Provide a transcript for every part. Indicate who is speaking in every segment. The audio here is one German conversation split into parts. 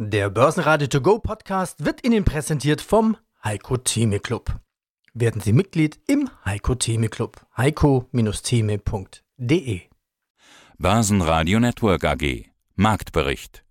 Speaker 1: Der Börsenradio To Go Podcast wird Ihnen präsentiert vom Heiko Theme Club. Werden Sie Mitglied im Heiko Theme Club. heiko-theme.de
Speaker 2: Börsenradio Network AG Marktbericht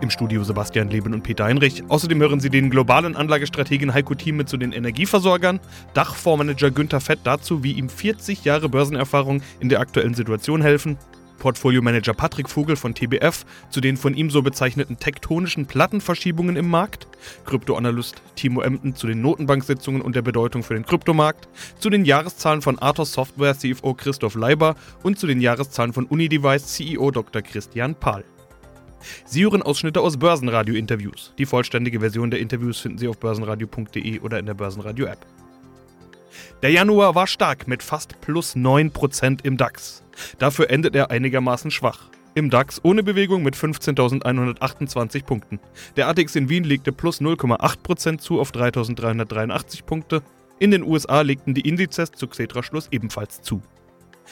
Speaker 3: Im Studio Sebastian Leben und Peter Heinrich. Außerdem hören Sie den globalen Anlagestrategen Heiko Thieme zu den Energieversorgern, Dachfondsmanager Günther Fett dazu, wie ihm 40 Jahre Börsenerfahrung in der aktuellen Situation helfen Portfolio-Manager Patrick Vogel von TBF zu den von ihm so bezeichneten tektonischen Plattenverschiebungen im Markt, Kryptoanalyst Timo Emden zu den Notenbanksitzungen und der Bedeutung für den Kryptomarkt, zu den Jahreszahlen von Athos Software CFO Christoph Leiber und zu den Jahreszahlen von Unidevice CEO Dr. Christian Pahl. Sie hören Ausschnitte aus Börsenradio-Interviews. Die vollständige Version der Interviews finden Sie auf börsenradio.de oder in der Börsenradio-App. Der Januar war stark mit fast plus 9% im DAX. Dafür endet er einigermaßen schwach. Im DAX ohne Bewegung mit 15.128 Punkten. Der ATX in Wien legte plus 0,8% zu auf 3.383 Punkte. In den USA legten die Indizes zu Xetra-Schluss ebenfalls zu.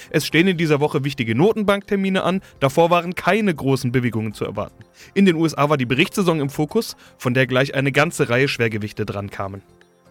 Speaker 3: Es stehen in dieser Woche wichtige Notenbanktermine an, davor waren keine großen Bewegungen zu erwarten. In den USA war die Berichtssaison im Fokus, von der gleich eine ganze Reihe Schwergewichte drankamen.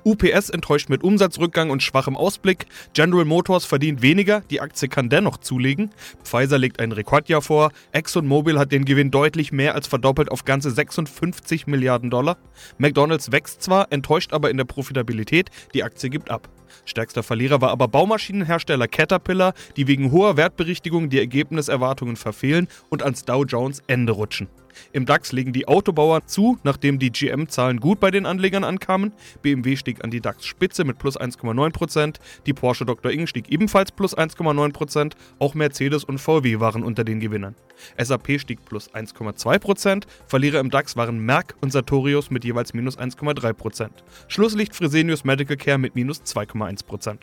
Speaker 3: UPS enttäuscht mit Umsatzrückgang und schwachem Ausblick. General Motors verdient weniger, die Aktie kann dennoch zulegen. Pfizer legt ein Rekordjahr vor. ExxonMobil hat den Gewinn deutlich mehr als verdoppelt auf ganze 56 Milliarden Dollar. McDonald's wächst zwar, enttäuscht aber in der Profitabilität. Die Aktie gibt ab. Stärkster Verlierer war aber Baumaschinenhersteller Caterpillar, die wegen hoher Wertberichtigung die Ergebniserwartungen verfehlen und ans Dow Jones Ende rutschen. Im DAX legen die Autobauer zu, nachdem die GM-Zahlen gut bei den Anlegern ankamen. BMW stieg an die DAX-Spitze mit plus 1,9%, die Porsche Dr. Ing stieg ebenfalls plus 1,9%, auch Mercedes und VW waren unter den Gewinnern. SAP stieg plus 1,2%, Verlierer im DAX waren Merck und Sartorius mit jeweils minus 1,3%. Schlusslicht Fresenius Medical Care mit minus 2,1%.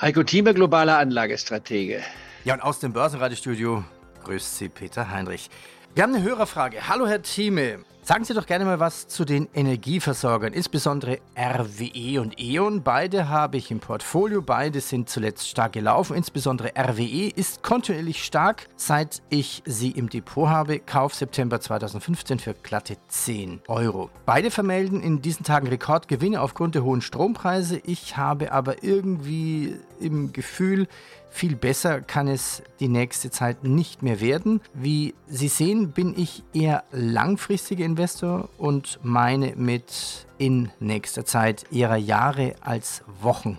Speaker 4: Heiko Thieme, globaler Anlagestratege.
Speaker 1: Ja, und aus dem Börsenradiostudio grüßt Sie Peter Heinrich. Wir haben eine Hörerfrage. Hallo Herr Thieme. Sagen Sie doch gerne mal was zu den Energieversorgern, insbesondere RWE und E.ON. Beide habe ich im Portfolio, beide sind zuletzt stark gelaufen. Insbesondere RWE ist kontinuierlich stark, seit ich sie im Depot habe. Kauf September 2015 für glatte 10 Euro. Beide vermelden in diesen Tagen Rekordgewinne aufgrund der hohen Strompreise. Ich habe aber irgendwie im Gefühl, viel besser kann es die nächste Zeit nicht mehr werden. Wie Sie sehen, bin ich eher langfristiger Investor und meine mit in nächster Zeit eher Jahre als Wochen.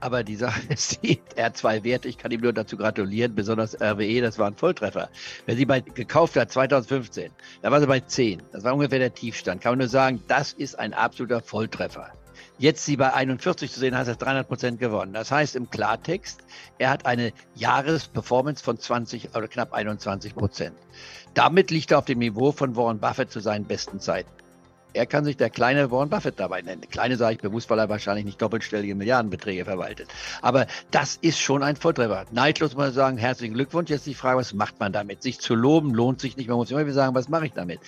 Speaker 4: Aber die Sache ist die, er hat zwei Werte, ich kann ihm nur dazu gratulieren, besonders RWE, das war ein Volltreffer. Wer sie bei gekauft hat 2015, da war sie bei 10, das war ungefähr der Tiefstand, kann man nur sagen, das ist ein absoluter Volltreffer. Jetzt sie bei 41 zu sehen, heißt er 300 Prozent gewonnen. Das heißt im Klartext, er hat eine Jahresperformance von 20 oder knapp 21 Prozent. Damit liegt er auf dem Niveau von Warren Buffett zu seinen besten Zeiten. Er kann sich der kleine Warren Buffett dabei nennen. Kleine sage ich bewusst, weil er wahrscheinlich nicht doppelstellige Milliardenbeträge verwaltet. Aber das ist schon ein Volltreffer. Neidlos muss man sagen, herzlichen Glückwunsch. Jetzt die Frage, was macht man damit? Sich zu loben lohnt sich nicht. Man muss immer wieder sagen, was mache ich damit?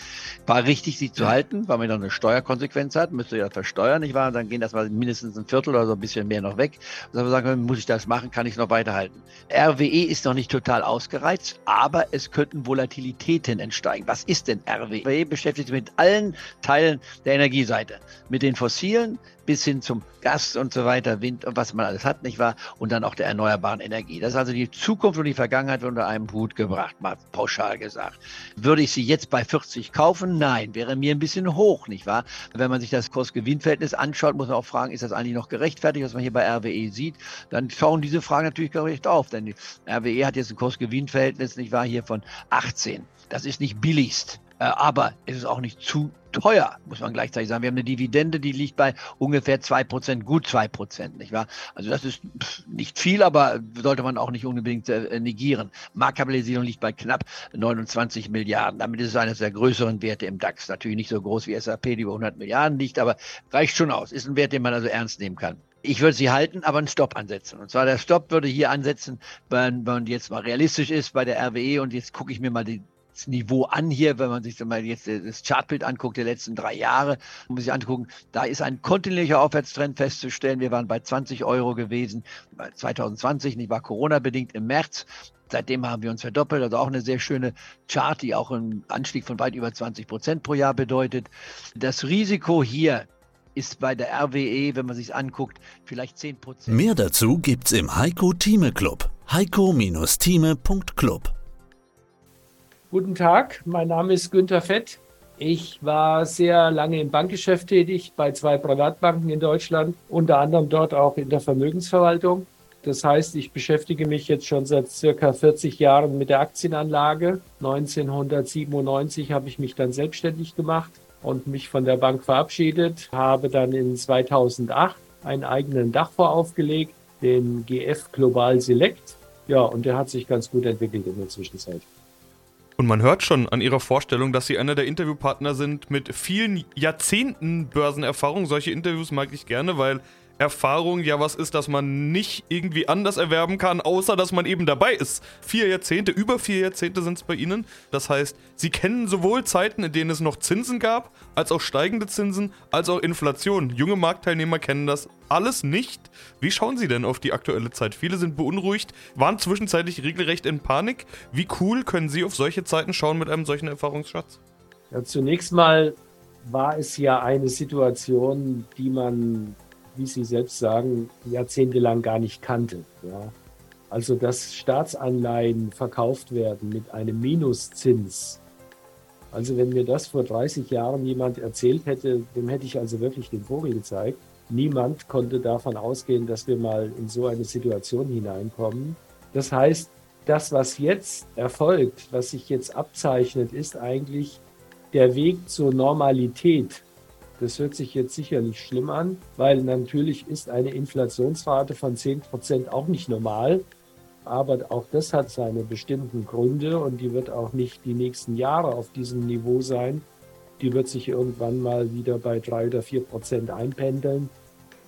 Speaker 4: War richtig, sich zu halten, weil man noch eine Steuerkonsequenz hat, müsste ja versteuern, nicht wahr? Dann gehen das mal mindestens ein Viertel oder so ein bisschen mehr noch weg. Und dann sagen, muss ich das machen, kann ich es noch weiterhalten. RWE ist noch nicht total ausgereizt, aber es könnten Volatilitäten entsteigen. Was ist denn RWE? RWE beschäftigt sich mit allen Teilen Der Energieseite. Mit den fossilen bis hin zum Gas und so weiter, Wind und was man alles hat, nicht wahr? Und dann auch der erneuerbaren Energie. Das ist also die Zukunft und die Vergangenheit unter einem Hut gebracht, mal pauschal gesagt. Würde ich sie jetzt bei 40 kaufen? Nein, wäre mir ein bisschen hoch, nicht wahr? Wenn man sich das Kurs-Gewinn-Verhältnis anschaut, muss man auch fragen, ist das eigentlich noch gerechtfertigt, was man hier bei RWE sieht? Dann schauen diese Fragen natürlich gerecht auf, denn RWE hat jetzt ein Kurs-Gewinn-Verhältnis, nicht wahr, hier von 18. Das ist nicht billigst. Äh, aber es ist auch nicht zu teuer, muss man gleichzeitig sagen. Wir haben eine Dividende, die liegt bei ungefähr 2%, gut 2%, nicht wahr? Also das ist nicht viel, aber sollte man auch nicht unbedingt äh, negieren. Marktkapitalisierung liegt bei knapp 29 Milliarden. Damit ist es eines der größeren Werte im DAX. Natürlich nicht so groß wie SAP, die über 100 Milliarden liegt, aber reicht schon aus. Ist ein Wert, den man also ernst nehmen kann. Ich würde sie halten, aber einen Stopp ansetzen. Und zwar der Stopp würde hier ansetzen, wenn man jetzt mal realistisch ist bei der RWE und jetzt gucke ich mir mal die Niveau an hier, wenn man sich mal jetzt das Chartbild anguckt der letzten drei Jahre, muss sich angucken, da ist ein kontinuierlicher Aufwärtstrend festzustellen. Wir waren bei 20 Euro gewesen 2020, nicht war Corona bedingt im März Seitdem haben wir uns verdoppelt, also auch eine sehr schöne Chart, die auch einen Anstieg von weit über 20 Prozent pro Jahr bedeutet. Das Risiko hier ist bei der RWE, wenn man sich anguckt, vielleicht 10 Prozent.
Speaker 5: Mehr dazu gibt's im Heiko Thieme Club. heiko-thieme.club
Speaker 6: Guten Tag, mein Name ist Günter Fett. Ich war sehr lange im Bankgeschäft tätig, bei zwei Privatbanken in Deutschland, unter anderem dort auch in der Vermögensverwaltung. Das heißt, ich beschäftige mich jetzt schon seit circa 40 Jahren mit der Aktienanlage. 1997 habe ich mich dann selbstständig gemacht und mich von der Bank verabschiedet, habe dann in 2008 einen eigenen Dachfonds aufgelegt, den GF Global Select. Ja, und der hat sich ganz gut entwickelt in der Zwischenzeit.
Speaker 3: Und man hört schon an ihrer Vorstellung, dass sie einer der Interviewpartner sind mit vielen Jahrzehnten Börsenerfahrung. Solche Interviews mag ich gerne, weil Erfahrung ja was ist, das man nicht irgendwie anders erwerben kann, außer dass man eben dabei ist. Vier Jahrzehnte, über vier Jahrzehnte sind es bei Ihnen. Das heißt, Sie kennen sowohl Zeiten, in denen es noch Zinsen gab, als auch steigende Zinsen, als auch Inflation. Junge Marktteilnehmer kennen das alles nicht. Wie schauen Sie denn auf die aktuelle Zeit? Viele sind beunruhigt, waren zwischenzeitlich regelrecht in Panik. Wie cool können Sie auf solche Zeiten schauen mit einem solchen Erfahrungsschatz?
Speaker 6: Ja, zunächst mal war es ja eine Situation, die man wie Sie selbst sagen, jahrzehntelang gar nicht kannte. Ja. Also, dass Staatsanleihen verkauft werden mit einem Minuszins. Also, wenn mir das vor 30 Jahren jemand erzählt hätte, dem hätte ich also wirklich den Vogel gezeigt. Niemand konnte davon ausgehen, dass wir mal in so eine Situation hineinkommen. Das heißt, das, was jetzt erfolgt, was sich jetzt abzeichnet, ist eigentlich der Weg zur Normalität das hört sich jetzt sicherlich schlimm an, weil natürlich ist eine Inflationsrate von 10 Prozent auch nicht normal. Aber auch das hat seine bestimmten Gründe und die wird auch nicht die nächsten Jahre auf diesem Niveau sein. Die wird sich irgendwann mal wieder bei drei oder vier Prozent einpendeln.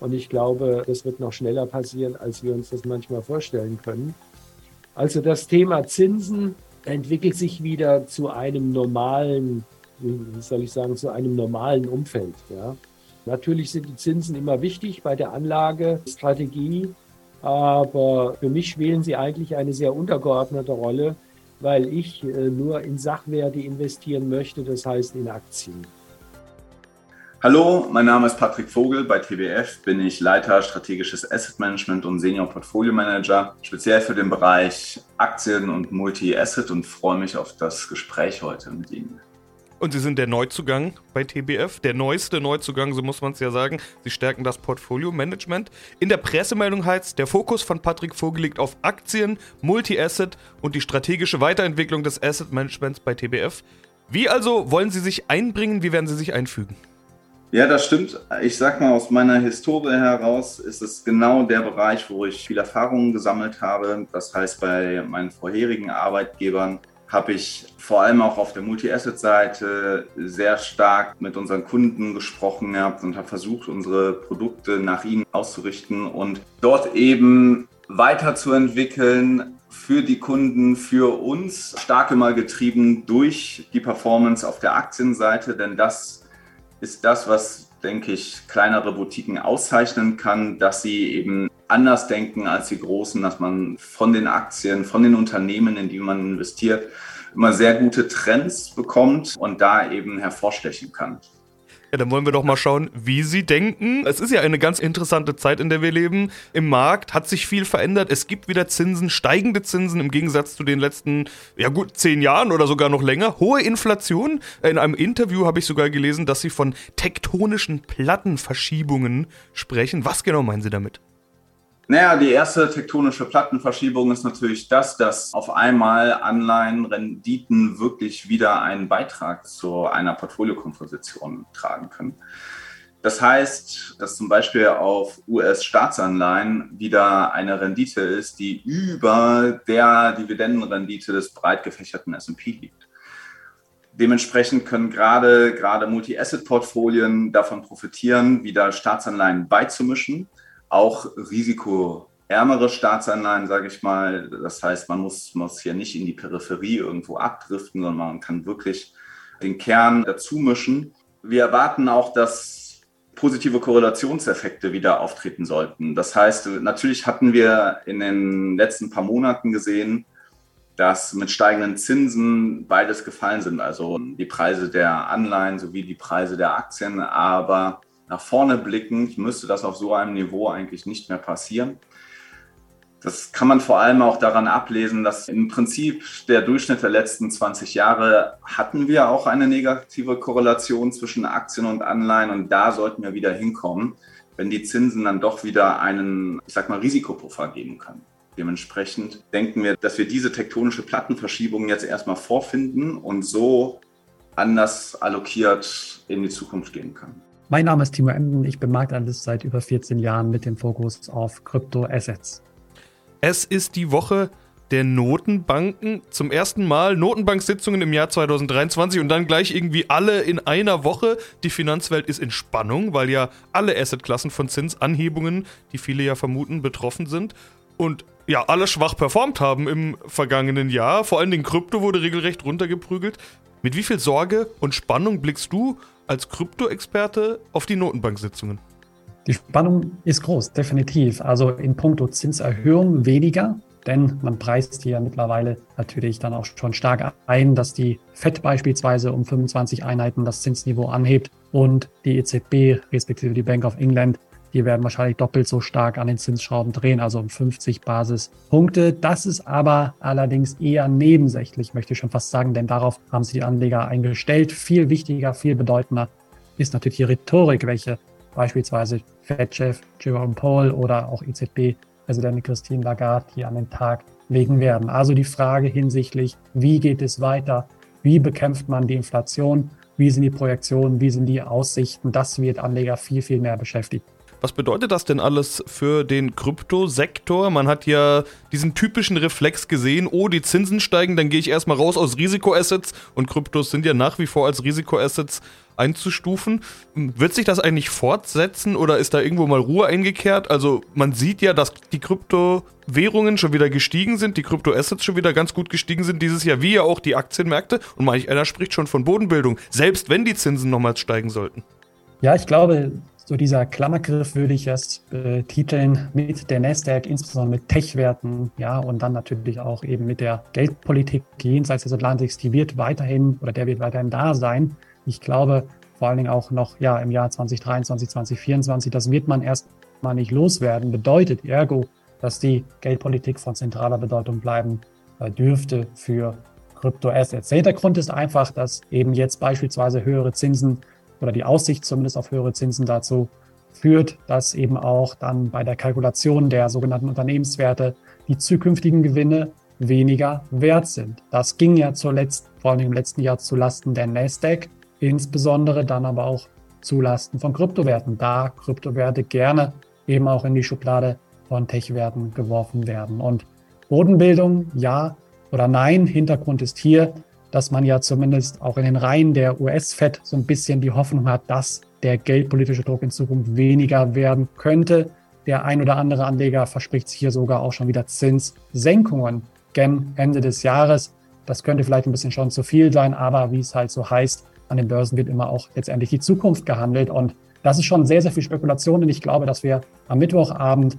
Speaker 6: Und ich glaube, das wird noch schneller passieren, als wir uns das manchmal vorstellen können. Also das Thema Zinsen entwickelt sich wieder zu einem normalen wie soll ich sagen, zu einem normalen Umfeld. Ja. Natürlich sind die Zinsen immer wichtig bei der Anlagestrategie, aber für mich spielen sie eigentlich eine sehr untergeordnete Rolle, weil ich äh, nur in Sachwerte investieren möchte, das heißt in Aktien.
Speaker 7: Hallo, mein Name ist Patrick Vogel. Bei TBF bin ich Leiter strategisches Asset Management und Senior Portfolio Manager, speziell für den Bereich Aktien und Multi-Asset und freue mich auf das Gespräch heute mit Ihnen.
Speaker 3: Und sie sind der Neuzugang bei TBF, der neueste Neuzugang, so muss man es ja sagen. Sie stärken das Portfolio-Management. In der Pressemeldung heißt, der Fokus von Patrick Vogel liegt auf Aktien, Multi-Asset und die strategische Weiterentwicklung des Asset-Managements bei TBF. Wie also wollen Sie sich einbringen? Wie werden Sie sich einfügen?
Speaker 7: Ja, das stimmt. Ich sag mal, aus meiner Historie heraus ist es genau der Bereich, wo ich viel Erfahrungen gesammelt habe. Das heißt, bei meinen vorherigen Arbeitgebern habe ich vor allem auch auf der Multi-Asset-Seite sehr stark mit unseren Kunden gesprochen gehabt und habe versucht, unsere Produkte nach ihnen auszurichten und dort eben weiterzuentwickeln für die Kunden, für uns, stark immer getrieben durch die Performance auf der Aktienseite, denn das ist das, was, denke ich, kleinere Boutiquen auszeichnen kann, dass sie eben anders denken als die Großen, dass man von den Aktien, von den Unternehmen, in die man investiert, immer sehr gute Trends bekommt und da eben hervorstechen kann.
Speaker 3: Ja, dann wollen wir doch mal schauen, wie Sie denken. Es ist ja eine ganz interessante Zeit, in der wir leben. Im Markt hat sich viel verändert. Es gibt wieder Zinsen, steigende Zinsen im Gegensatz zu den letzten, ja gut, zehn Jahren oder sogar noch länger. Hohe Inflation. In einem Interview habe ich sogar gelesen, dass Sie von tektonischen Plattenverschiebungen sprechen. Was genau meinen Sie damit?
Speaker 7: Naja, die erste tektonische Plattenverschiebung ist natürlich das, dass auf einmal Anleihenrenditen wirklich wieder einen Beitrag zu einer Portfoliokomposition tragen können. Das heißt, dass zum Beispiel auf US-Staatsanleihen wieder eine Rendite ist, die über der Dividendenrendite des breit gefächerten S&P liegt. Dementsprechend können gerade, gerade Multi-Asset-Portfolien davon profitieren, wieder Staatsanleihen beizumischen auch risikoärmere Staatsanleihen, sage ich mal. Das heißt, man muss, muss hier nicht in die Peripherie irgendwo abdriften, sondern man kann wirklich den Kern dazu mischen. Wir erwarten auch, dass positive Korrelationseffekte wieder auftreten sollten. Das heißt, natürlich hatten wir in den letzten paar Monaten gesehen, dass mit steigenden Zinsen beides gefallen sind, also die Preise der Anleihen sowie die Preise der Aktien. Aber nach vorne blickend müsste das auf so einem Niveau eigentlich nicht mehr passieren. Das kann man vor allem auch daran ablesen, dass im Prinzip der Durchschnitt der letzten 20 Jahre hatten wir auch eine negative Korrelation zwischen Aktien und Anleihen und da sollten wir wieder hinkommen, wenn die Zinsen dann doch wieder einen, ich sag mal, Risikopuffer geben können. Dementsprechend denken wir, dass wir diese tektonische Plattenverschiebung jetzt erstmal vorfinden und so anders allokiert in die Zukunft gehen können.
Speaker 8: Mein Name ist Timo Emden, ich bin Marktanalyst seit über 14 Jahren mit dem Fokus auf Kryptoassets.
Speaker 3: Es ist die Woche der Notenbanken. Zum ersten Mal Notenbanksitzungen im Jahr 2023 und dann gleich irgendwie alle in einer Woche. Die Finanzwelt ist in Spannung, weil ja alle Assetklassen von Zinsanhebungen, die viele ja vermuten, betroffen sind. Und ja, alle schwach performt haben im vergangenen Jahr. Vor allem den Krypto wurde regelrecht runtergeprügelt. Mit wie viel Sorge und Spannung blickst du als Krypto-Experte auf die Notenbanksitzungen?
Speaker 8: Die Spannung ist groß, definitiv. Also in puncto Zinserhöhung weniger, denn man preist hier mittlerweile natürlich dann auch schon stark ein, dass die FED beispielsweise um 25 Einheiten das Zinsniveau anhebt und die EZB respektive die Bank of England, die werden wahrscheinlich doppelt so stark an den Zinsschrauben drehen, also um 50 Basispunkte. Das ist aber allerdings eher nebensächlich, möchte ich schon fast sagen, denn darauf haben sich die Anleger eingestellt. Viel wichtiger, viel bedeutender ist natürlich die Rhetorik, welche beispielsweise Fed-Chef Jerome Powell oder auch EZB-Präsidentin Christine Lagarde hier an den Tag legen werden. Also die Frage hinsichtlich, wie geht es weiter? Wie bekämpft man die Inflation? Wie sind die Projektionen? Wie sind die Aussichten? Das wird Anleger viel, viel mehr beschäftigen.
Speaker 3: Was bedeutet das denn alles für den Kryptosektor? Man hat ja diesen typischen Reflex gesehen, oh, die Zinsen steigen, dann gehe ich erstmal raus aus Risikoassets und Kryptos sind ja nach wie vor als Risikoassets einzustufen. Wird sich das eigentlich fortsetzen oder ist da irgendwo mal Ruhe eingekehrt? Also man sieht ja, dass die Kryptowährungen schon wieder gestiegen sind, die Kryptoassets schon wieder ganz gut gestiegen sind dieses Jahr, wie ja auch die Aktienmärkte. Und manch einer spricht schon von Bodenbildung, selbst wenn die Zinsen nochmals steigen sollten.
Speaker 8: Ja, ich glaube, so dieser Klammergriff würde ich erst betiteln mit der Nasdaq, insbesondere mit Tech-Werten, ja, und dann natürlich auch eben mit der Geldpolitik jenseits des Atlantiks, die wird weiterhin oder der wird weiterhin da sein. Ich glaube, vor allen Dingen auch noch ja im Jahr 2023, 2024, das wird man erst mal nicht loswerden. Bedeutet ergo, dass die Geldpolitik von zentraler Bedeutung bleiben äh, dürfte für Kryptoassets. Der Hintergrund ist einfach, dass eben jetzt beispielsweise höhere Zinsen oder die Aussicht zumindest auf höhere Zinsen dazu führt, dass eben auch dann bei der Kalkulation der sogenannten Unternehmenswerte die zukünftigen Gewinne weniger wert sind. Das ging ja zuletzt, vor allem im letzten Jahr, zu Lasten der Nasdaq, insbesondere dann aber auch zu Lasten von Kryptowerten, da Kryptowerte gerne eben auch in die Schublade von Tech-Werten geworfen werden. Und Bodenbildung, ja oder nein. Hintergrund ist hier, dass man ja zumindest auch in den Reihen der US-Fed so ein bisschen die Hoffnung hat, dass der geldpolitische Druck in Zukunft weniger werden könnte. Der ein oder andere Anleger verspricht sich hier sogar auch schon wieder Zinssenkungen gen Ende des Jahres. Das könnte vielleicht ein bisschen schon zu viel sein, aber wie es halt so heißt, an den Börsen wird immer auch letztendlich die Zukunft gehandelt. Und das ist schon sehr, sehr viel Spekulation. Und ich glaube, dass wir am Mittwochabend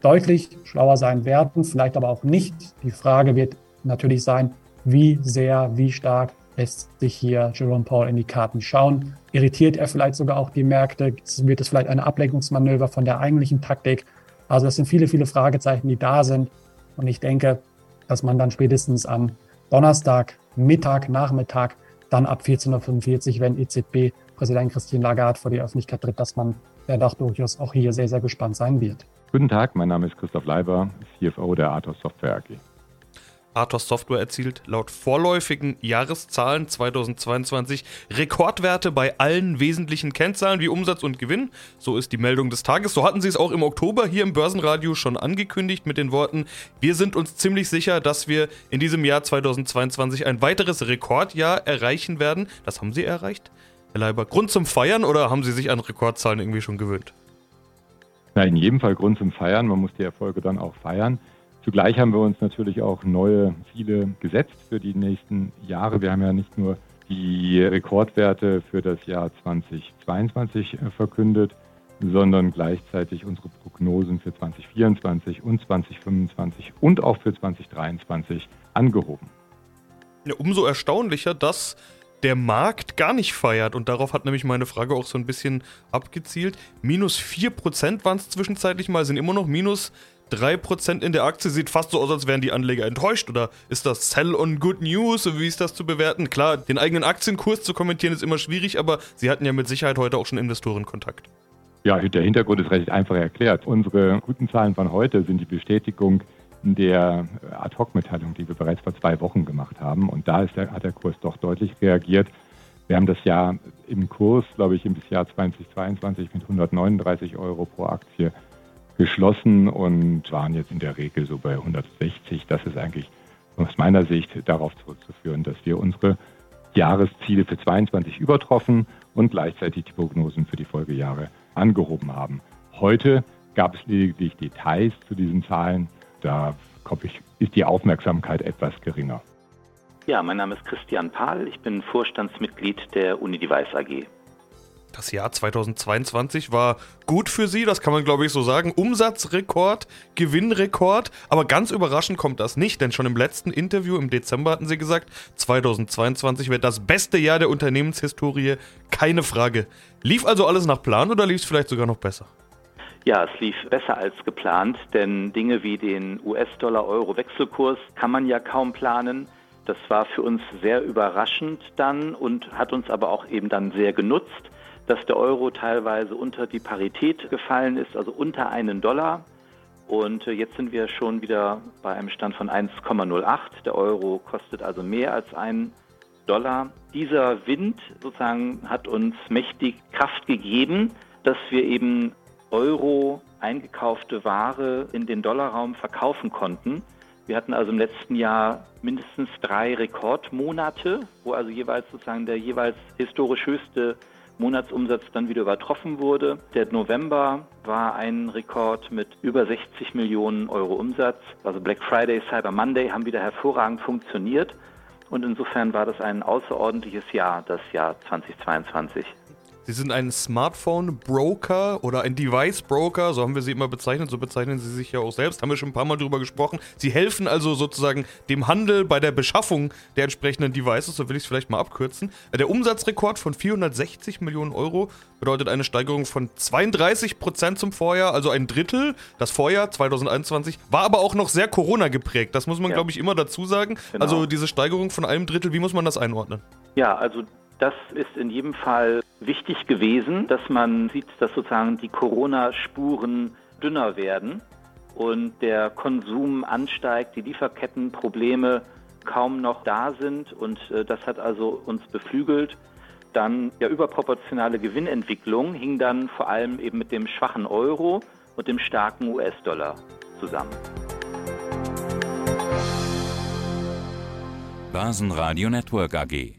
Speaker 8: deutlich schlauer sein werden, vielleicht aber auch nicht. Die Frage wird natürlich sein, wie sehr, wie stark lässt sich hier Jerome Paul in die Karten schauen. Irritiert er vielleicht sogar auch die Märkte? Wird es vielleicht eine Ablenkungsmanöver von der eigentlichen Taktik? Also das sind viele, viele Fragezeichen, die da sind. Und ich denke, dass man dann spätestens am Donnerstag, Mittag, Nachmittag, dann ab 14.45 Uhr, wenn EZB-Präsident Christine Lagarde vor die Öffentlichkeit tritt, dass man ja doch durchaus auch hier sehr, sehr gespannt sein wird.
Speaker 9: Guten Tag, mein Name ist Christoph Leiber, CFO der Athos Software AG.
Speaker 3: Athos Software erzielt laut vorläufigen Jahreszahlen 2022 Rekordwerte bei allen wesentlichen Kennzahlen wie Umsatz und Gewinn. So ist die Meldung des Tages. So hatten sie es auch im Oktober hier im Börsenradio schon angekündigt mit den Worten, wir sind uns ziemlich sicher, dass wir in diesem Jahr 2022 ein weiteres Rekordjahr erreichen werden. Das haben sie erreicht. Herr Leiber, Grund zum Feiern oder haben Sie sich an Rekordzahlen irgendwie schon gewöhnt?
Speaker 9: Na, in jedem Fall Grund zum Feiern. Man muss die Erfolge dann auch feiern. Zugleich haben wir uns natürlich auch neue Ziele gesetzt für die nächsten Jahre. Wir haben ja nicht nur die Rekordwerte für das Jahr 2022 verkündet, sondern gleichzeitig unsere Prognosen für 2024 und 2025 und auch für 2023 angehoben.
Speaker 3: Ja, umso erstaunlicher, dass der Markt gar nicht feiert. Und darauf hat nämlich meine Frage auch so ein bisschen abgezielt. Minus 4% waren es zwischenzeitlich mal, sind immer noch minus 3% in der Aktie. Sieht fast so aus, als wären die Anleger enttäuscht. Oder ist das Sell on Good News? Wie ist das zu bewerten? Klar, den eigenen Aktienkurs zu kommentieren ist immer schwierig, aber Sie hatten ja mit Sicherheit heute auch schon Investorenkontakt.
Speaker 9: Ja, der Hintergrund ist recht einfach erklärt. Unsere guten Zahlen von heute sind die Bestätigung der Ad-Hoc-Mitteilung, die wir bereits vor zwei Wochen gemacht haben. Und da der, hat der Kurs doch deutlich reagiert. Wir haben das Jahr im Kurs, glaube ich, im Jahr 2022 mit 139 Euro pro Aktie geschlossen und waren jetzt in der Regel so bei 160. Das ist eigentlich aus meiner Sicht darauf zurückzuführen, dass wir unsere Jahresziele für 22 übertroffen und gleichzeitig die Prognosen für die Folgejahre angehoben haben. Heute gab es lediglich Details zu diesen Zahlen. Da ich, ist die Aufmerksamkeit etwas geringer.
Speaker 10: Ja, mein Name ist Christian Pahl. Ich bin Vorstandsmitglied der Unidevice AG.
Speaker 3: Das Jahr 2022 war gut für Sie, das kann man glaube ich so sagen. Umsatzrekord, Gewinnrekord, aber ganz überraschend kommt das nicht, denn schon im letzten Interview im Dezember hatten Sie gesagt, 2022 wird das beste Jahr der Unternehmenshistorie, keine Frage. Lief also alles nach Plan oder lief es vielleicht sogar noch besser?
Speaker 10: Ja, es lief besser als geplant, denn Dinge wie den US-Dollar-Euro-Wechselkurs kann man ja kaum planen. Das war für uns sehr überraschend dann und hat uns aber auch eben dann sehr genutzt, dass der Euro teilweise unter die Parität gefallen ist, also unter einen Dollar. Und äh, jetzt sind wir schon wieder bei einem Stand von 1,08. Der Euro kostet also mehr als einen Dollar. Dieser Wind sozusagen hat uns mächtig Kraft gegeben, dass wir eben Euro eingekaufte Ware in den Dollarraum verkaufen konnten. Wir hatten also im letzten Jahr mindestens drei Rekordmonate, wo also jeweils sozusagen der jeweils historisch höchste Monatsumsatz dann wieder übertroffen wurde. Der November war ein Rekord mit über 60 Millionen Euro Umsatz. Also Black Friday, Cyber Monday haben wieder hervorragend funktioniert. Und insofern war das ein außerordentliches Jahr, das Jahr 2022.
Speaker 3: Sie sind ein Smartphone-Broker oder ein Device-Broker, so haben wir sie immer bezeichnet, so bezeichnen sie sich ja auch selbst, haben wir schon ein paar Mal drüber gesprochen. Sie helfen also sozusagen dem Handel bei der Beschaffung der entsprechenden Devices, so will ich es vielleicht mal abkürzen. Der Umsatzrekord von 460 Millionen Euro bedeutet eine Steigerung von 32 Prozent zum Vorjahr, also ein Drittel. Das Vorjahr 2021 war aber auch noch sehr Corona geprägt. Das muss man, ja. glaube ich, immer dazu sagen. Genau. Also diese Steigerung von einem Drittel, wie muss man das einordnen?
Speaker 10: Ja, also das ist in jedem Fall wichtig gewesen, dass man sieht, dass sozusagen die Corona-Spuren dünner werden und der Konsum ansteigt, die Lieferkettenprobleme kaum noch da sind und äh, das hat also uns beflügelt. Dann ja überproportionale Gewinnentwicklung hing dann vor allem eben mit dem schwachen Euro und dem starken US-Dollar zusammen.
Speaker 2: Basenradio Network AG